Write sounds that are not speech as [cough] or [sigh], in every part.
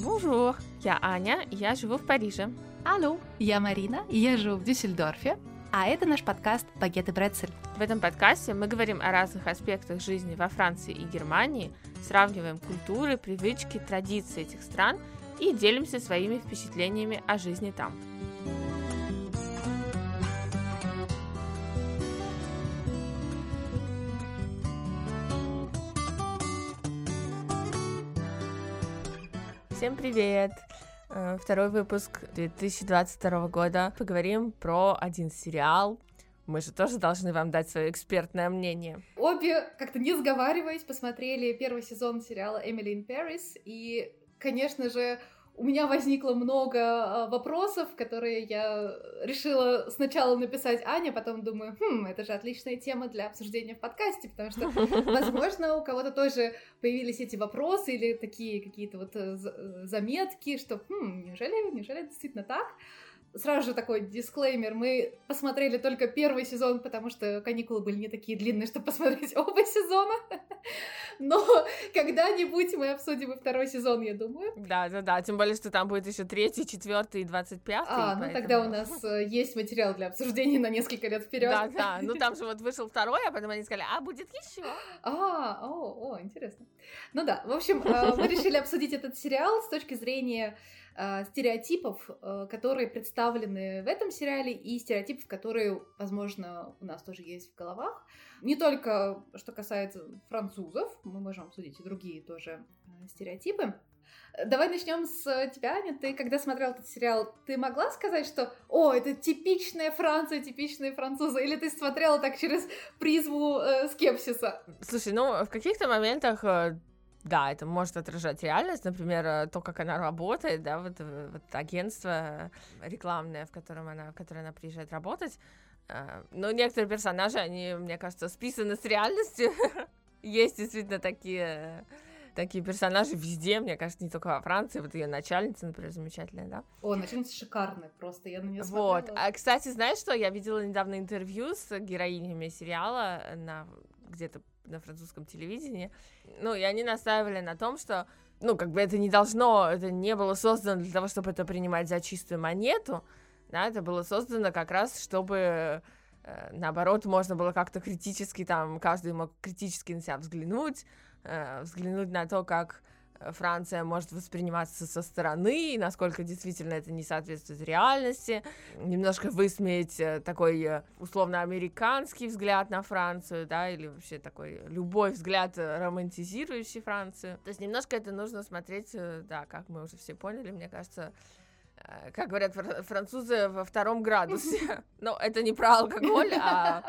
Bonjour, я Аня, я живу в Париже. Алло, я Марина, я живу в Дюссельдорфе. А это наш подкаст «Багет и Брецель». В этом подкасте мы говорим о разных аспектах жизни во Франции и Германии, сравниваем культуры, привычки, традиции этих стран и делимся своими впечатлениями о жизни там. Всем привет! Э, Второй выпуск 2022 года. Поговорим про один сериал. Мы же тоже должны вам дать свое экспертное мнение. Обе, как-то не сговариваясь, посмотрели первый сезон сериала «Эмили in Paris», и, конечно же, у меня возникло много а, вопросов, которые я решила сначала написать Ане, потом думаю, хм, это же отличная тема для обсуждения в подкасте, потому что, [laughs] возможно, у кого-то тоже появились эти вопросы или такие какие-то вот э, з- заметки, что, хм, неужели, неужели действительно так? Сразу же такой дисклеймер. Мы посмотрели только первый сезон, потому что каникулы были не такие длинные, чтобы посмотреть [laughs] оба сезона. Но когда-нибудь мы обсудим и второй сезон, я думаю. Да, да, да. Тем более, что там будет еще третий, четвертый и двадцать пятый. А, ну тогда у нас э, есть материал для обсуждения на несколько лет вперед. Да, да. Ну там же вот вышел второй, а потом они сказали, а будет еще. А, о, о, интересно. Ну да, в общем, э, мы решили обсудить этот сериал с точки зрения э, стереотипов, э, которые представлены в этом сериале, и стереотипов, которые, возможно, у нас тоже есть в головах. Не только что касается французов, мы можем обсудить и другие тоже э, стереотипы. Давай начнем с тебя, Аня. Ты, когда смотрел этот сериал, ты могла сказать, что «О, это типичная Франция, типичные французы», или ты смотрела так через призму э, скепсиса? Слушай, ну, в каких-то моментах да, это может отражать реальность, например, э, то, как она работает, да, вот, э, вот агентство рекламное, в котором она, в которое она приезжает работать. Э, Но некоторые персонажи, они, мне кажется, списаны с реальностью. [laughs] Есть действительно такие такие персонажи везде, мне кажется, не только во Франции. Вот ее начальница, например, замечательная, да? О, начальница шикарная просто, я на нее Вот. смотрела. А, кстати, знаешь что? Я видела недавно интервью с героинями сериала на где-то на французском телевидении. Ну, и они настаивали на том, что ну, как бы это не должно, это не было создано для того, чтобы это принимать за чистую монету, да, это было создано как раз, чтобы э, наоборот, можно было как-то критически там, каждый мог критически на себя взглянуть, э, взглянуть на то, как Франция может восприниматься со стороны, и насколько действительно это не соответствует реальности, немножко высмеять э, такой э, условно-американский взгляд на Францию, да, или вообще такой любой взгляд, э, романтизирующий Францию. То есть немножко это нужно смотреть, да, как мы уже все поняли, мне кажется, как говорят фр- французы, во втором градусе. [laughs] Но это не про алкоголь, а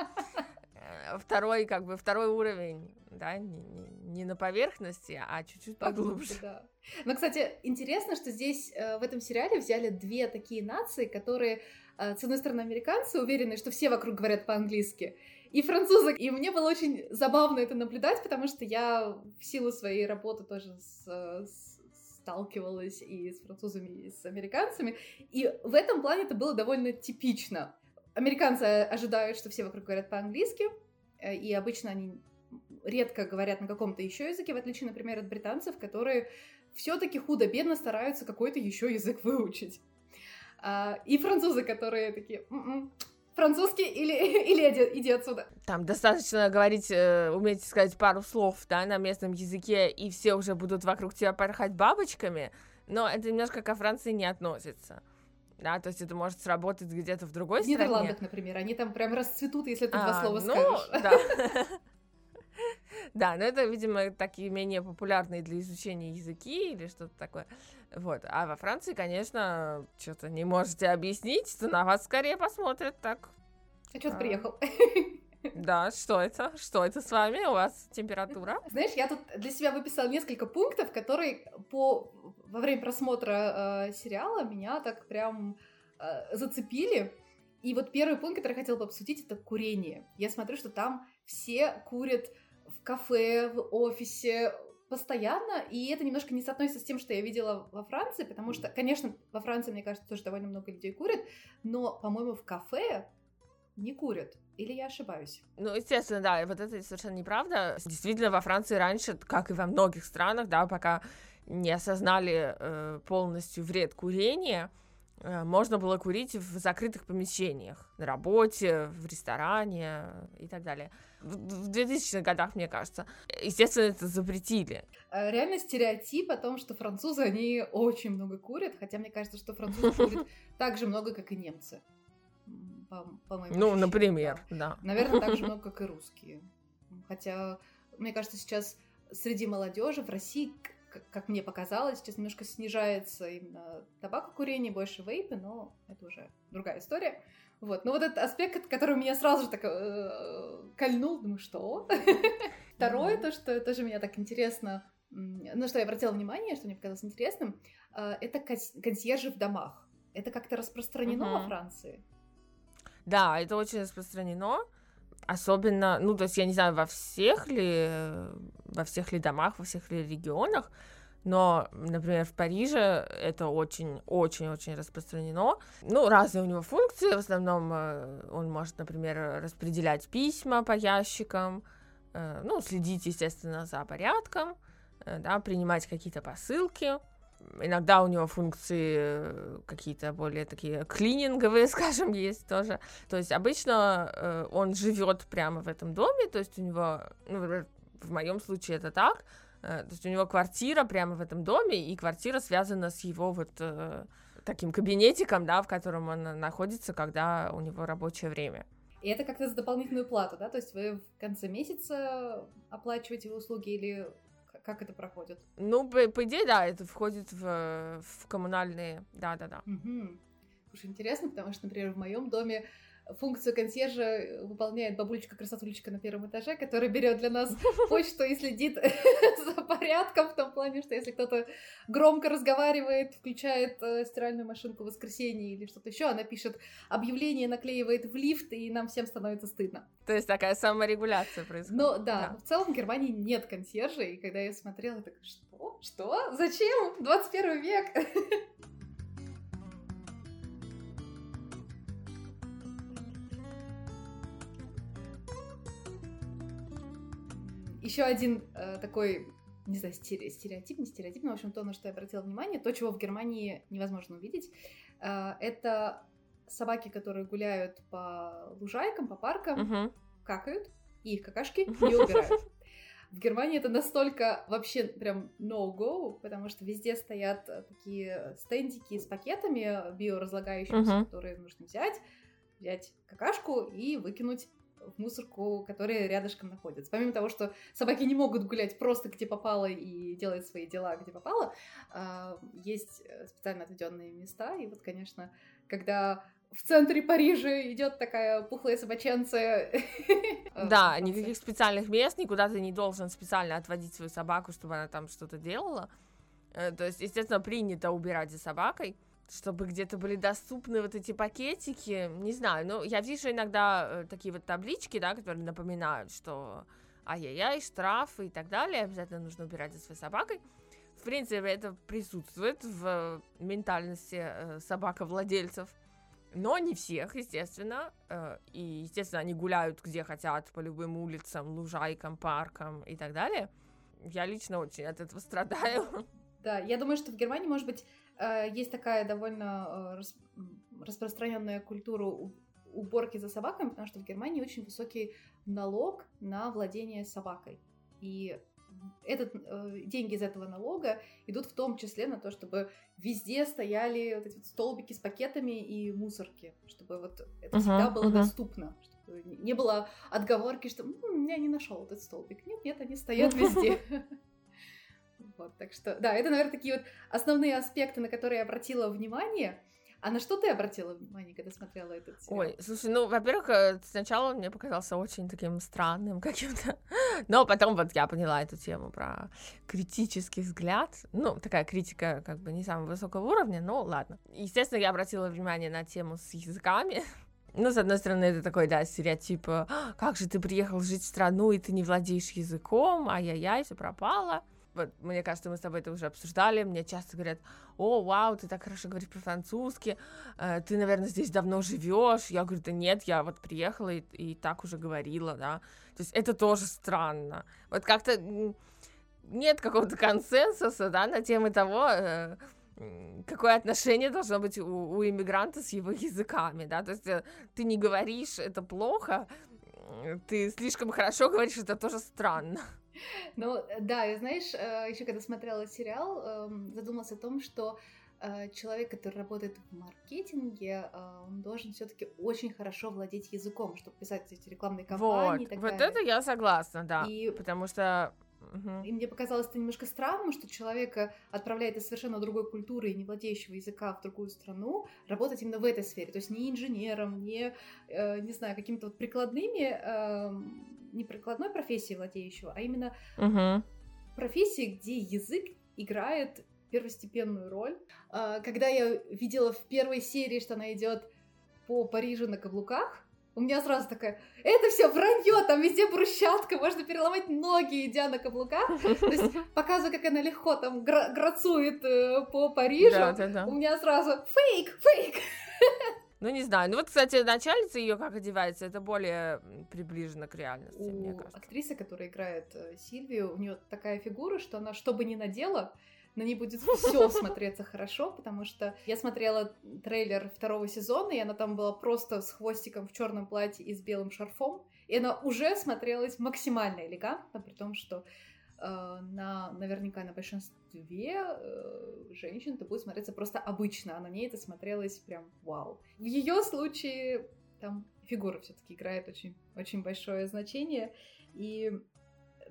второй, как бы, второй уровень, да, не, не- не на поверхности, а чуть-чуть поглубже. Да. Но, кстати, интересно, что здесь э, в этом сериале взяли две такие нации, которые, э, с одной стороны, американцы уверены, что все вокруг говорят по-английски, и французы. И мне было очень забавно это наблюдать, потому что я в силу своей работы тоже с, э, с- сталкивалась и с французами, и с американцами. И в этом плане это было довольно типично. Американцы ожидают, что все вокруг говорят по-английски, э, и обычно они редко говорят на каком-то еще языке, в отличие, например, от британцев, которые все-таки худо-бедно стараются какой-то еще язык выучить. А, и французы, которые такие, «М-м, французский или, [laughs] или иди, иди отсюда. Там достаточно говорить, э, уметь сказать пару слов, да, на местном языке, и все уже будут вокруг тебя порхать бабочками, но это немножко ко Франции не относится. Да, то есть это может сработать где-то в другой В стране. Нидерландах, например, они там прям расцветут, если ты два А, слова ну, скажешь. Да. [laughs] Да, но это, видимо, такие менее популярные для изучения языки или что-то такое. Вот. А во Франции, конечно, что-то не можете объяснить, что на вас скорее посмотрят так. А что ты А. приехал? [laughs] Да, что это? Что это с вами? У вас температура? Знаешь, я тут для себя выписала несколько пунктов, которые по во время просмотра э, сериала меня так прям э, зацепили. И вот первый пункт, который я хотела бы обсудить, это курение. Я смотрю, что там все курят в кафе, в офисе постоянно, и это немножко не соотносится с тем, что я видела во Франции, потому что, конечно, во Франции, мне кажется, тоже довольно много людей курят, но, по-моему, в кафе не курят. Или я ошибаюсь? Ну, естественно, да, и вот это совершенно неправда. Действительно, во Франции раньше, как и во многих странах, да, пока не осознали э, полностью вред курения, э, можно было курить в закрытых помещениях, на работе, в ресторане и так далее. В, в 2000-х годах, мне кажется, естественно, это запретили. Э, реально стереотип о том, что французы, они очень много курят, хотя мне кажется, что французы курят [laughs] так же много, как и немцы. По, по моим ну, например, да. да. Наверное, так же [laughs] много, как и русские. Хотя, мне кажется, сейчас среди молодежи в России, как мне показалось, сейчас немножко снижается именно табакокурение, больше вейпы, но это уже другая история. Вот. Но вот этот аспект, который меня сразу же так э, кольнул, думаю, что? [laughs] Второе, то, что тоже меня так интересно, ну, что я обратила внимание, что мне показалось интересным, э, это консьержи в домах. Это как-то распространено во Франции? Да, это очень распространено. Особенно, ну, то есть я не знаю, во всех ли, во всех ли домах, во всех ли регионах, но, например, в Париже это очень-очень-очень распространено. Ну, разные у него функции. В основном э, он может, например, распределять письма по ящикам, э, ну, следить, естественно, за порядком, э, да, принимать какие-то посылки. Иногда у него функции какие-то более такие клининговые, [laughs] скажем, есть тоже. То есть обычно он живет прямо в этом доме, то есть у него, ну, в моем случае это так, Э, то есть у него квартира прямо в этом доме, и квартира связана с его вот э, таким кабинетиком, да, в котором он находится, когда у него рабочее время. И это как-то за дополнительную плату, да? То есть вы в конце месяца оплачиваете услуги или как это проходит? Ну, по, по идее, да, это входит в, в коммунальные, да-да-да. Угу. Слушай, интересно, потому что, например, в моем доме функцию консьержа выполняет бабулечка-красотулечка на первом этаже, которая берет для нас [laughs] почту и следит [laughs] за порядком в том плане, что если кто-то громко разговаривает, включает э, стиральную машинку в воскресенье или что-то еще, она пишет объявление, наклеивает в лифт, и нам всем становится стыдно. То есть такая саморегуляция происходит. Ну да, да. в целом в Германии нет консьержа, и когда я смотрела, я такая, что? Что? Зачем? 21 век! [laughs] Еще один э, такой, не знаю, стереотип, не стереотип, но, в общем, то, на что я обратила внимание, то, чего в Германии невозможно увидеть, э, это собаки, которые гуляют по лужайкам, по паркам, uh-huh. какают, и их какашки не убирают. В Германии это настолько вообще прям no-go, потому что везде стоят такие стендики с пакетами биоразлагающимися, uh-huh. которые нужно взять, взять какашку и выкинуть в мусорку, которые рядышком находятся. Помимо того, что собаки не могут гулять просто где попало и делать свои дела где попало, а, есть э, специально отведенные места. И вот, конечно, когда в центре Парижа идет такая пухлая собаченца. [laughs] Э, да, никаких специальных мест, никуда ты не должен специально отводить свою собаку, чтобы она там что-то делала. Э, то есть, естественно, принято убирать за собакой чтобы где-то были доступны вот эти пакетики, не знаю, ну, я вижу иногда э, такие вот таблички, да, которые напоминают, что ай-яй-яй, штрафы и так далее, обязательно нужно убирать за своей собакой. В принципе, это присутствует в ментальности э, собаковладельцев, но не всех, естественно, э, и, естественно, они гуляют где хотят, по любым улицам, лужайкам, паркам и так далее. Я лично очень от этого страдаю. Да, я думаю, что в Германии, может быть, есть такая довольно э, распространенная культура уборки за собаками, потому что в Германии очень высокий налог на владение собакой. И этот, э, деньги из этого налога идут в том числе на то, чтобы везде стояли вот эти вот столбики с пакетами и мусорки, чтобы вот это uh-huh, всегда было uh-huh. доступно, чтобы не было отговорки, что м-м, я не нашел этот столбик. Нет, нет, они стоят [laughs] везде. Вот, так что, да, это, наверное, такие вот основные аспекты, на которые я обратила внимание. А на что ты обратила внимание, когда смотрела этот сериал? Ой, слушай, ну, во-первых, э, сначала он мне показался очень таким странным [laughs] каким-то, но потом вот я поняла эту тему про критический взгляд, ну, такая критика как бы не самого высокого уровня, но ладно. Естественно, я обратила внимание на тему с языками, [laughs] ну, с одной стороны, это такой, да, стереотип, «А, как же ты приехал жить в страну, и ты не владеешь языком, ай-яй-яй, все пропало вот, мне кажется, мы с тобой это уже обсуждали, мне часто говорят, о, вау, ты так хорошо говоришь про-французский, э, ты, наверное, здесь давно живешь. Я говорю, да нет, я вот приехала и, и так уже говорила, да. То есть это тоже странно. Вот как-то нет какого-то консенсуса, да, на тему того, э, какое отношение должно быть у, у иммигранта с его языками, да, то есть э, ты не говоришь, это плохо, ты слишком хорошо говоришь, это тоже странно. [laughs] Ну, да, и знаешь, э, еще когда смотрела сериал, эм, задумалась о том, что э, человек, который работает в маркетинге, э, он должен все-таки очень хорошо владеть языком, чтобы писать эти рекламные кампании. Вот, вот это я согласна, да. И... Потому что Угу. И мне показалось это немножко странным, что человека отправляет из совершенно другой культуры и не владеющего языка в другую страну работать именно в этой сфере. То есть не инженером, не, э, не знаю, какими-то вот прикладными, э, не прикладной профессией владеющего, а именно угу. профессией, где язык играет первостепенную роль. Э, когда я видела в первой серии, что она идет по Парижу на каблуках, у меня сразу такая, это все вранье, там везде брусчатка, можно переломать ноги, идя на каблуках. То есть [laughs] показываю, как она легко там гра- грацует э, по Парижу. Да, да, да. У меня сразу фейк, фейк. [laughs] Ну, не знаю. Ну, вот, кстати, начальница ее как одевается, это более приближено к реальности, у мне кажется. Актриса, которая играет э, Сильвию, у нее такая фигура, что она что бы ни надела, на ней будет все смотреться хорошо, потому что я смотрела трейлер второго сезона, и она там была просто с хвостиком в черном платье и с белым шарфом, и она уже смотрелась максимально элегантно, при том, что на, наверняка на большинстве э, женщин это будет смотреться просто обычно, а на ней это смотрелось прям вау. В ее случае там фигура все-таки играет очень, очень большое значение, и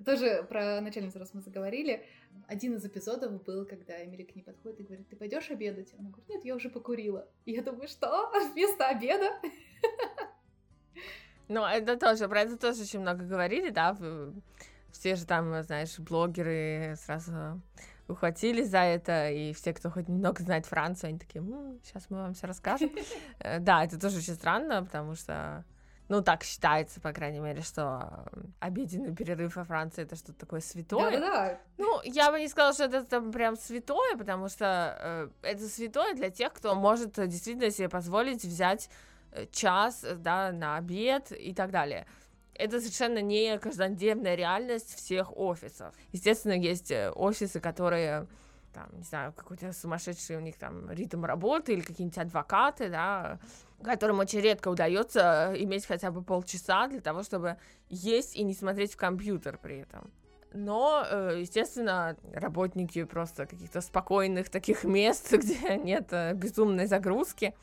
тоже про начальницу, раз мы заговорили, один из эпизодов был, когда Эмили к ней подходит и говорит, ты пойдешь обедать? Она говорит, нет, я уже покурила. И я думаю, что? [laughs] Вместо обеда? Ну, это тоже, про это тоже очень много говорили, да, все же там, знаешь, блогеры сразу ухватились за это, и все, кто хоть немного знает Францию, они такие, сейчас мы вам все расскажем. [laughs] Э, да, это тоже очень странно, потому что ну, так считается, по крайней мере, что обеденный перерыв во Франции это что-то такое святое. Да-да-да. Ну, я бы не сказала, что это там прям святое, потому что э, это святое для тех, кто может действительно себе позволить взять э, час, да, на обед и так далее. Это совершенно не каждодневная реальность всех офисов. Естественно, есть э, офисы, которые там, не знаю, какой-то сумасшедший у них там ритм работы или какие-нибудь адвокаты, да, которым очень редко удается иметь хотя бы полчаса для того, чтобы есть и не смотреть в компьютер при этом. Но, э, естественно, работники просто каких-то спокойных таких мест, [laughs] где нет э, безумной загрузки.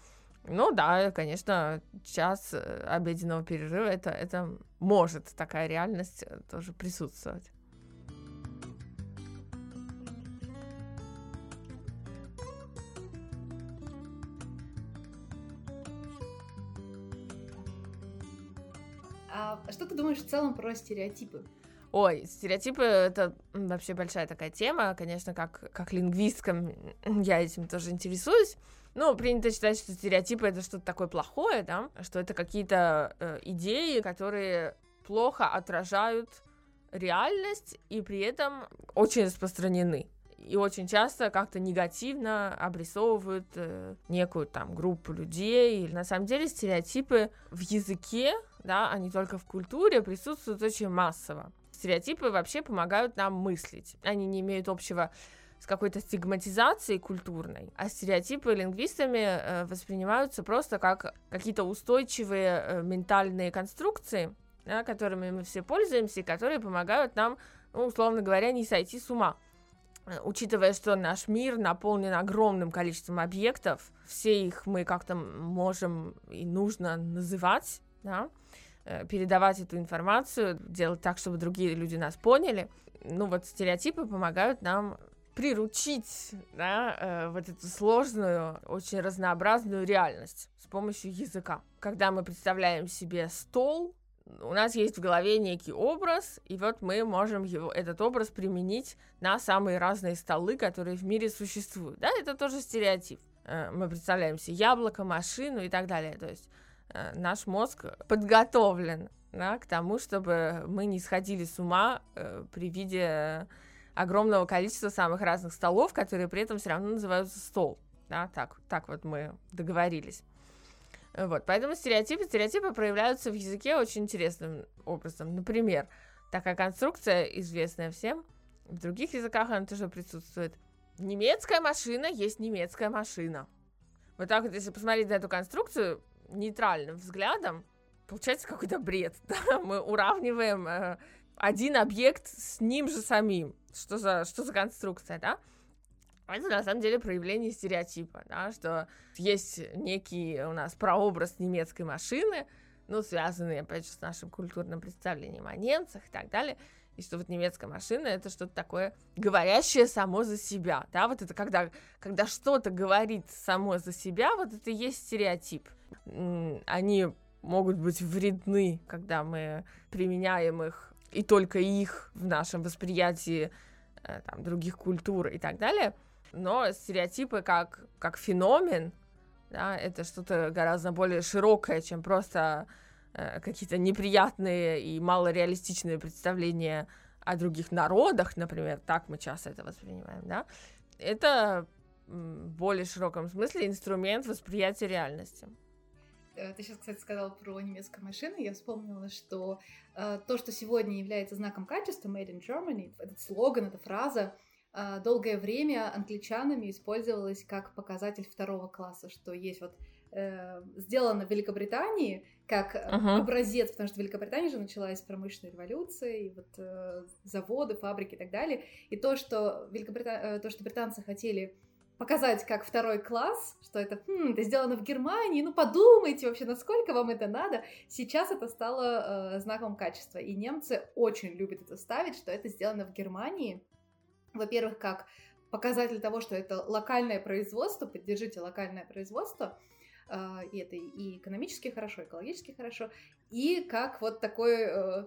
Ну да, конечно, час э, обеденного перерыва это, это может такая реальность тоже присутствовать. А что ты думаешь в целом про стереотипы? Ой, стереотипы — это вообще большая такая тема, конечно, как, как лингвисткам я этим тоже интересуюсь. Ну, принято считать, что стереотипы — это что-то такое плохое, да, что это какие-то э, идеи, которые плохо отражают реальность и при этом очень распространены и очень часто как-то негативно обрисовывают э, некую там группу людей. Или на самом деле стереотипы в языке, да, а не только в культуре, присутствуют очень массово. Стереотипы вообще помогают нам мыслить. Они не имеют общего с какой-то стигматизацией культурной, а стереотипы лингвистами э, воспринимаются просто как какие-то устойчивые э, ментальные конструкции, да, которыми мы все пользуемся и которые помогают нам, ну, условно говоря, не сойти с ума. Э, учитывая, что наш мир наполнен огромным количеством объектов, все их мы как-то можем и нужно называть, да, передавать эту информацию, делать так, чтобы другие люди нас поняли. Ну вот стереотипы помогают нам приручить да, э, вот эту сложную, очень разнообразную реальность с помощью языка. Когда мы представляем себе стол, у нас есть в голове некий образ, и вот мы можем его, этот образ применить на самые разные столы, которые в мире существуют. Да, это тоже стереотип. Э, мы представляем себе яблоко, машину и так далее. То есть э, наш мозг подготовлен да, к тому, чтобы мы не сходили с ума э, при виде огромного количества самых разных столов, которые при этом все равно называются стол. Да, так, так вот мы договорились. Вот, поэтому стереотипы, стереотипы проявляются в языке очень интересным образом. Например, такая конструкция, известная всем, В других языках она тоже присутствует. Немецкая машина есть немецкая машина. Вот так вот, если посмотреть на эту конструкцию нейтральным взглядом, получается какой-то бред. [laughs] Да? Мы уравниваем э, один объект с ним же самим. Что за, что за конструкция, да? Это на самом деле проявление стереотипа, да, что есть некий у нас прообраз немецкой машины, ну, связанный, опять же, с нашим культурным представлением о немцах и так далее, и что вот немецкая машина это что-то такое говорящее само за себя, да, вот это когда, когда что-то говорит само за себя, вот это и есть стереотип. Они могут быть вредны, когда мы применяем их и только их в нашем восприятии э, там, других культур и так далее – но стереотипы как, как феномен, да, это что-то гораздо более широкое, чем просто какие-то неприятные и малореалистичные представления о других народах, например, так мы часто это воспринимаем, да, это в более широком смысле инструмент восприятия реальности. Э, ты сейчас, кстати, сказал про немецкую машину. Я вспомнила, что э, то, что сегодня является знаком качества Made in Germany, этот слоган, эта фраза, а, долгое время англичанами использовалось как показатель второго класса, что есть вот э, сделано в Великобритании как uh-huh. образец, потому что в Великобритании же началась промышленная революция, и вот э, заводы, фабрики и так далее. И то, что, Великобрита... Э, то, что британцы хотели показать как второй класс, что это, хм, это сделано в Германии, ну подумайте вообще, насколько вам это надо. Сейчас это стало э, знаком качества, и немцы очень любят это ставить, что это сделано в Германии, во-первых, как показатель того, что это локальное производство, поддержите локальное производство, и это и экономически хорошо, экологически хорошо, и как вот такой э,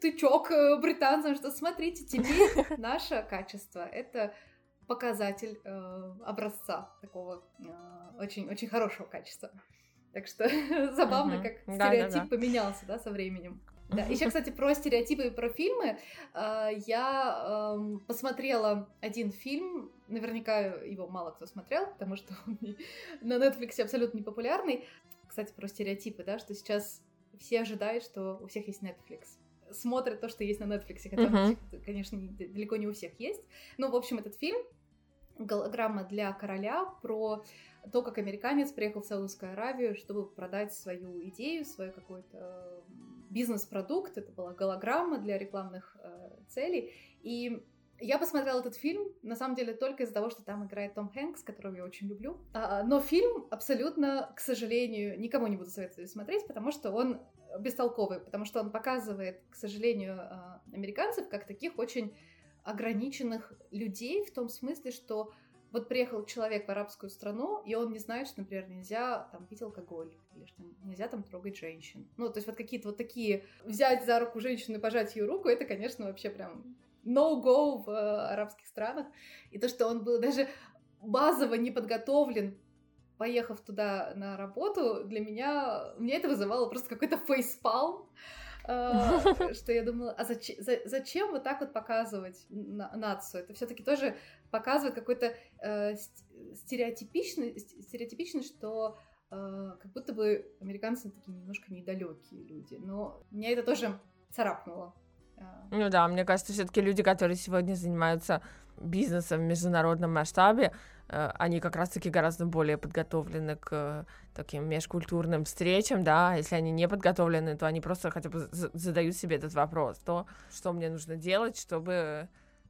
тычок э, британцам, что смотрите, теперь [laughs] наше качество — это показатель э, образца такого очень-очень хорошего качества. Так что [laughs] забавно, как стереотип поменялся, да, со временем. Да, еще, [laughs] кстати, про стереотипы и про фильмы. А, я эм, посмотрела один фильм, наверняка его мало кто смотрел, потому что [laughs] он на Netflix абсолютно непопулярный. Кстати, про стереотипы, да, что сейчас все ожидают, что у всех есть Netflix. Смотрят то, что есть на Netflix, хотя, uh-huh. конечно, далеко не у всех есть. Ну, в общем, этот фильм голограмма для короля про то, как американец приехал в Саудовскую Аравию, чтобы продать свою идею, свою какой-то бизнес-продукт, это была голограмма для рекламных э, целей. И я посмотрела этот фильм, на самом деле, только из-за того, что там играет Том Хэнкс, которого я очень люблю. А, но фильм абсолютно, к сожалению, никому не буду советовать смотреть, потому что он бестолковый, потому что он показывает, к сожалению, э, американцев как таких очень ограниченных людей в том смысле, что вот приехал человек в арабскую страну, и он не знает, что, например, нельзя там пить алкоголь, или что нельзя там трогать женщин. Ну, то есть вот какие-то вот такие взять за руку женщину и пожать ее руку, это, конечно, вообще прям no-go в э, арабских странах. И то, что он был даже базово не подготовлен, поехав туда на работу, для меня, мне это вызывало просто какой-то фейспалм. А, [laughs] что я думала, а зачем, вот так вот показывать нацию? Это все-таки тоже показывает какой-то э, стереотипичный, стереотипичный, что э, как будто бы американцы такие немножко недалекие люди. Но меня это тоже царапнуло. А. Ну да, мне кажется, все-таки люди, которые сегодня занимаются бизнесом в международном масштабе, Э, они как раз-таки гораздо более подготовлены к таким межкультурным встречам, да, если они не подготовлены, то они просто хотя бы задают себе этот вопрос, то, что мне нужно делать, чтобы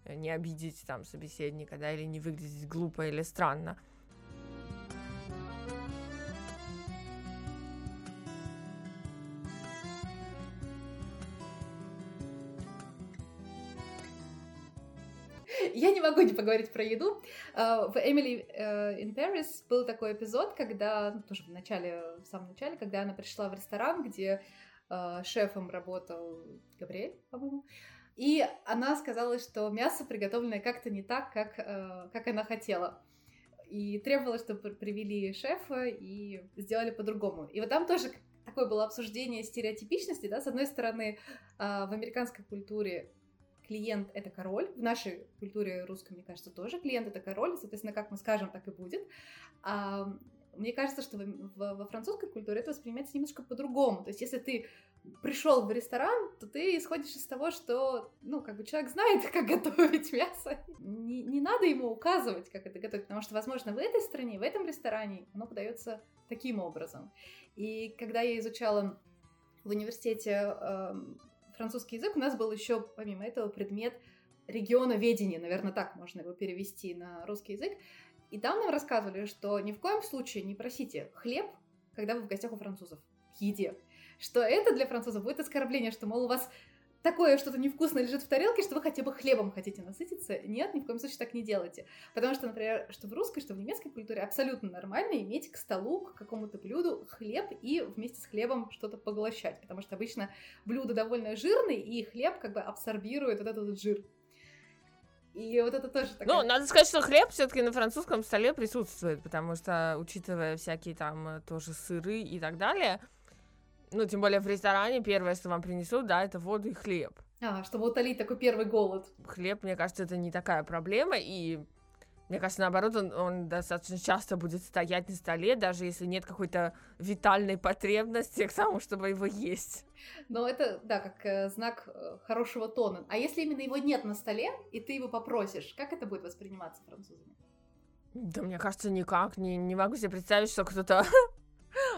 не обидеть там собеседника, да, или не выглядеть глупо или странно. Я не могу не поговорить про еду. А, в Emily э, in Paris был такой эпизод, когда, ну, тоже в начале, в самом начале, когда она пришла в ресторан, где э, шефом работал Габриэль, по-моему, и она сказала, что мясо приготовленное как-то не так, как, э, как она хотела. И требовала, чтобы привели шефа и сделали по-другому. И вот там тоже такое было обсуждение стереотипичности, да, с одной стороны, в американской культуре клиент — это король. В нашей культуре русской, мне кажется, тоже клиент — это король. Соответственно, как мы скажем, так и будет. А мне кажется, что во, французской культуре это воспринимается немножко по-другому. То есть, если ты пришел в ресторан, то ты исходишь из того, что, ну, как бы человек знает, [laughs] как готовить мясо. Не, не надо ему указывать, как это готовить, потому что, возможно, в этой стране, в этом ресторане оно подается таким образом. И когда я изучала в университете э, французский язык, у нас был еще, помимо этого, предмет регионоведения, наверное, так можно его перевести на русский язык. И там нам рассказывали, что ни в коем случае не просите хлеб, когда вы в гостях у французов, к еде. Что это для французов будет оскорбление, что, мол, у вас такое что-то невкусное лежит в тарелке, что вы хотя бы хлебом хотите насытиться. Нет, ни в коем случае так не делайте. Потому что, например, что в русской, что в немецкой культуре абсолютно нормально иметь к столу, к какому-то блюду хлеб и вместе с хлебом что-то поглощать. Потому что обычно блюдо довольно жирное, и хлеб как бы абсорбирует вот этот жир. И вот это тоже такая... Ну, надо сказать, что хлеб все-таки на французском столе присутствует, потому что, учитывая всякие там тоже сыры и так далее, ну, тем более в ресторане первое, что вам принесут, да, это воду и хлеб. А, чтобы утолить такой первый голод. Хлеб, мне кажется, это не такая проблема, и мне кажется, наоборот, он, он достаточно часто будет стоять на столе, даже если нет какой-то витальной потребности к тому, чтобы его есть. Но это, да, как э, знак э, хорошего тона. А если именно его нет на столе, и ты его попросишь, как это будет восприниматься французами? Да, мне кажется, никак. Не, не могу себе представить, что кто-то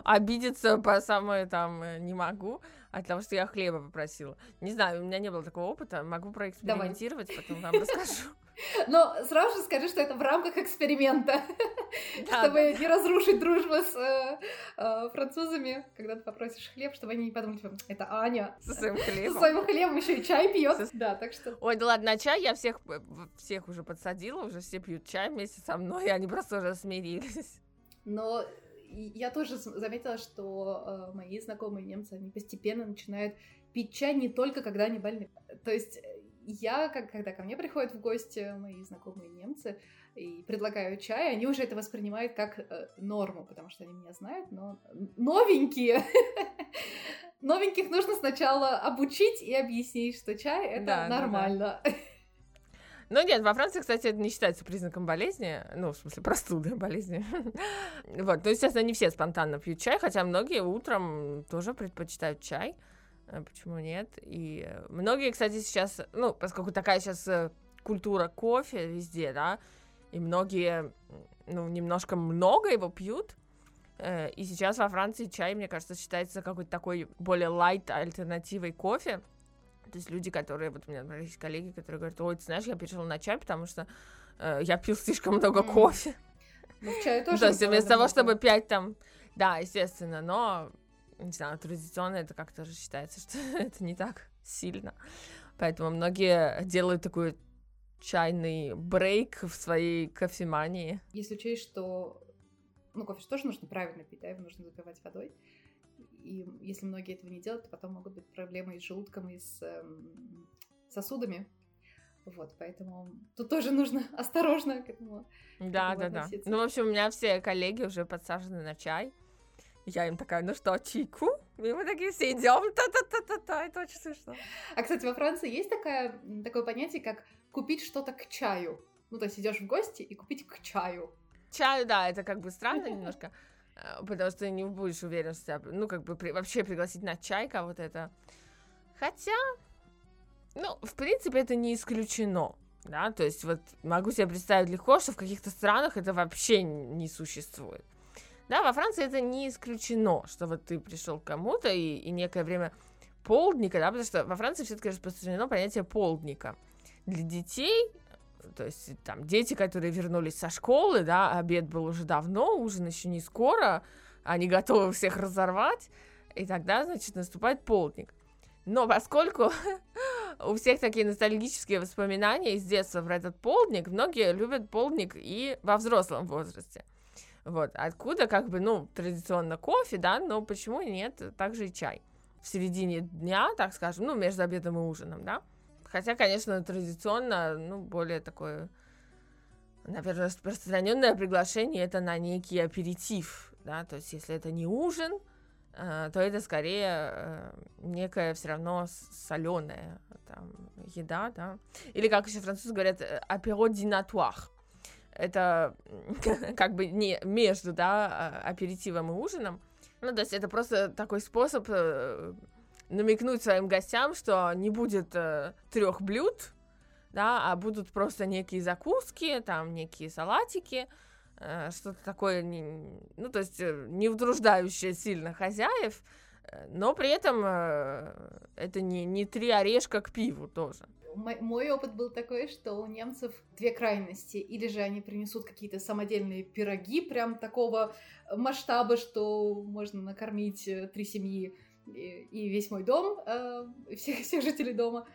обидеться по самое там э, не могу от того, что я хлеба попросила. Не знаю, у меня не было такого опыта. Могу проэкспериментировать, Давай. потом вам расскажу. [laughs] Но сразу же скажи, что это в рамках эксперимента, [laughs] чтобы не разрушить дружбу с э, э, французами, когда ты попросишь хлеб, чтобы они не подумали, типа, это Аня со своим хлебом, со своим хлебом еще и чай пьет. Да, так что. Ой, да ладно, на чай я всех всех уже подсадила, уже все пьют чай вместе со мной, и [laughs] они просто уже смирились. Но я тоже заметила, что э, мои знакомые немцы, они постепенно начинают пить чай не только когда они больны. То есть я, как, когда ко мне приходят в гости мои знакомые немцы и предлагаю чай, они уже это воспринимают как э, норму, потому что они меня знают, но новенькие [laughs] новеньких нужно сначала обучить и объяснить, что чай это да, нормально. Да, да. [laughs] Ну нет, во Франции, кстати, это не считается признаком болезни, ну, в смысле, простуды, [laughs] болезни. вот, ну, естественно, не все спонтанно пьют чай, хотя многие утром тоже предпочитают чай. Э, почему нет? И многие, кстати, сейчас, ну, поскольку такая сейчас э, культура кофе везде, да, и многие, ну, немножко много его пьют, э, и сейчас во Франции чай, мне кажется, считается какой-то такой более лайт альтернативой кофе, то есть люди, которые, вот у меня например, есть коллеги, которые говорят, ой, ты знаешь, я перешел на чай, потому что э, я пил слишком много mm. кофе. Ну, в чае [laughs] тоже. То есть вместо того, чтобы пять там, да, естественно, но, не знаю, традиционно это как-то же считается, [laughs] что это не так сильно. Поэтому многие делают такой чайный брейк в своей кофемании. Если учесть, что ну, кофе же тоже нужно правильно пить, да, его нужно запивать водой. И если многие этого не делают, то потом могут быть проблемы и с желудком, и с эм, сосудами. Вот, поэтому тут тоже нужно [laughs] осторожно к этому. Да, да, да. Ну, в общем, у меня все коллеги уже подсажены на чай. Я им такая, ну что, чайку? И мы такие все идем, та-та-та-та-та, это очень смешно. А, кстати, во Франции есть такое, такое понятие, как купить что-то к чаю. Ну, то есть идешь в гости и купить к чаю. Чаю, да, это как бы странно немножко. Э, потому что не будешь уверен, что тебя, ну, как бы при, вообще пригласить на чай кого-то это. Хотя, ну, в принципе, это не исключено, да, то есть вот могу себе представить легко, что в каких-то странах это вообще не существует. Да, во Франции это не исключено, что вот ты пришел к кому-то и, и некое время полдника, да, потому что во Франции все-таки распространено понятие полдника. Для детей то есть там дети, которые вернулись со школы, да, обед был уже давно, ужин еще не скоро, они готовы всех разорвать, и тогда, значит, наступает полдник. Но поскольку [laughs] у всех такие ностальгические воспоминания из детства про этот полдник, многие любят полдник и во взрослом возрасте. Вот, откуда как бы, ну, традиционно кофе, да, но почему нет, также и чай. В середине дня, так скажем, ну, между обедом и ужином, да. Хотя, конечно, традиционно, ну, более такое, наверное, распространенное приглашение это на некий аперитив, да, то есть если это не ужин, э, то это скорее э, некая все равно соленая там, еда, да. Или, как еще французы говорят, аперо динатуар. это [laughs] как бы не между, да, а, аперитивом и ужином. Ну, то есть это просто такой способ э, намекнуть своим гостям, что не будет э, трех блюд, да, а будут просто некие закуски, там некие салатики, э, что-то такое, не, ну, то есть э, не утруждающее сильно хозяев, э, но при этом э, это не, не три орешка к пиву тоже мой, мой опыт был такой, что у немцев две крайности. Или же они принесут какие-то самодельные пироги прям такого масштаба, что можно накормить э, три семьи и, весь мой дом, э, всех, [laughs] всех жителей дома.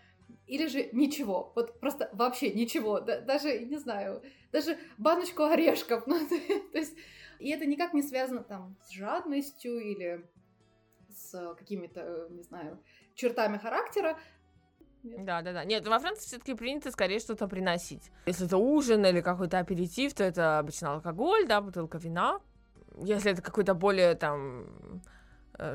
Или же ничего, вот просто вообще ничего, да, даже, не знаю, даже баночку орешков. [laughs] Ну, то есть, и это никак не связано там с жадностью или с какими-то, не знаю, чертами характера, нет? Да, да, да. Нет, во Франции все-таки принято скорее что-то приносить. Если это ужин или какой-то аперитив, то это обычно алкоголь, да, бутылка вина. Если это какой-то более там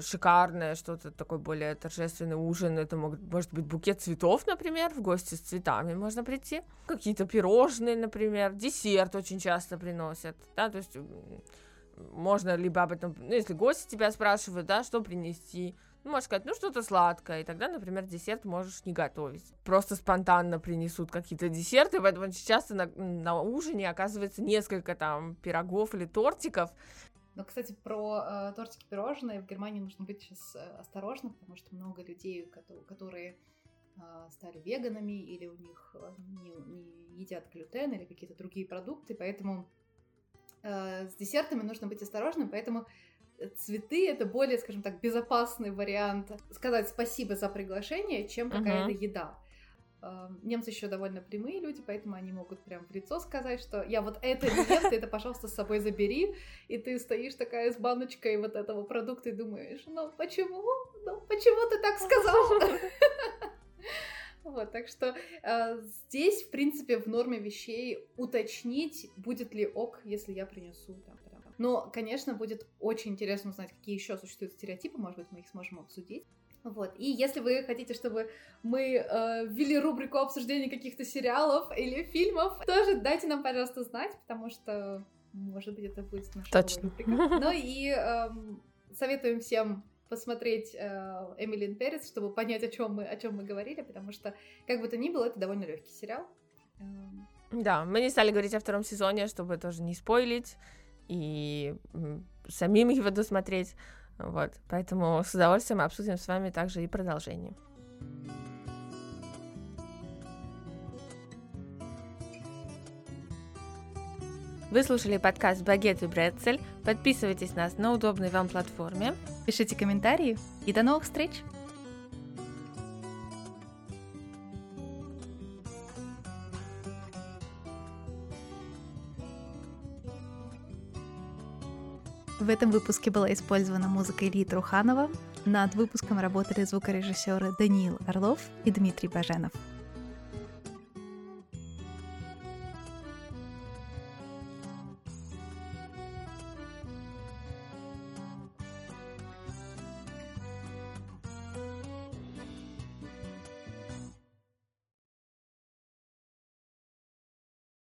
шикарное, что-то такой более торжественный ужин, это мог, может быть букет цветов, например, в гости с цветами можно прийти. Какие-то пирожные, например, десерт очень часто приносят, да, то есть можно либо об этом, ну, если гости тебя спрашивают, да, что принести, ну, можешь сказать, ну, что-то сладкое, и тогда, например, десерт можешь не готовить. Просто спонтанно принесут какие-то десерты, поэтому часто на, на ужине оказывается несколько там пирогов или тортиков. Но, кстати, про э, тортики пирожные в Германии нужно быть сейчас э, осторожным, потому что много людей, которые э, стали веганами или у них э, не, не едят глютен или какие-то другие продукты, поэтому э, с десертами нужно быть осторожным, поэтому цветы это более, скажем так, безопасный вариант сказать спасибо за приглашение, чем какая-то uh-huh. еда. Немцы еще довольно прямые люди, поэтому они могут прям в лицо сказать, что я вот это ем, ты это, пожалуйста, с собой забери, и ты стоишь такая с баночкой вот этого продукта и думаешь, ну почему? Ну почему ты так сказал? [laughs] Вот, так что э, здесь, в принципе, в норме вещей уточнить, будет ли ок, если я принесу там но, конечно, будет очень интересно узнать, какие еще существуют стереотипы, может быть, мы их сможем обсудить. Вот. И если вы хотите, чтобы мы э, ввели рубрику обсуждения каких-то сериалов или фильмов, тоже дайте нам, пожалуйста, знать, потому что, может быть, это будет наша Точно. рубрика. Ну и э, советуем всем посмотреть э, Эмилин Перец, чтобы понять, о чем мы, о чем мы говорили, потому что, как бы то ни было, это довольно легкий сериал. Эм. Да, мы не стали говорить о втором сезоне, чтобы тоже не спойлить и самим его досмотреть. Вот, поэтому с удовольствием обсудим с вами также и продолжение. Вы слушали подкаст «Багет и Бретцель». Подписывайтесь на нас на удобной вам платформе. Пишите комментарии и до новых встреч! В этом выпуске была использована музыка Ильи Труханова. Над выпуском работали звукорежиссеры Даниил Орлов и Дмитрий Баженов.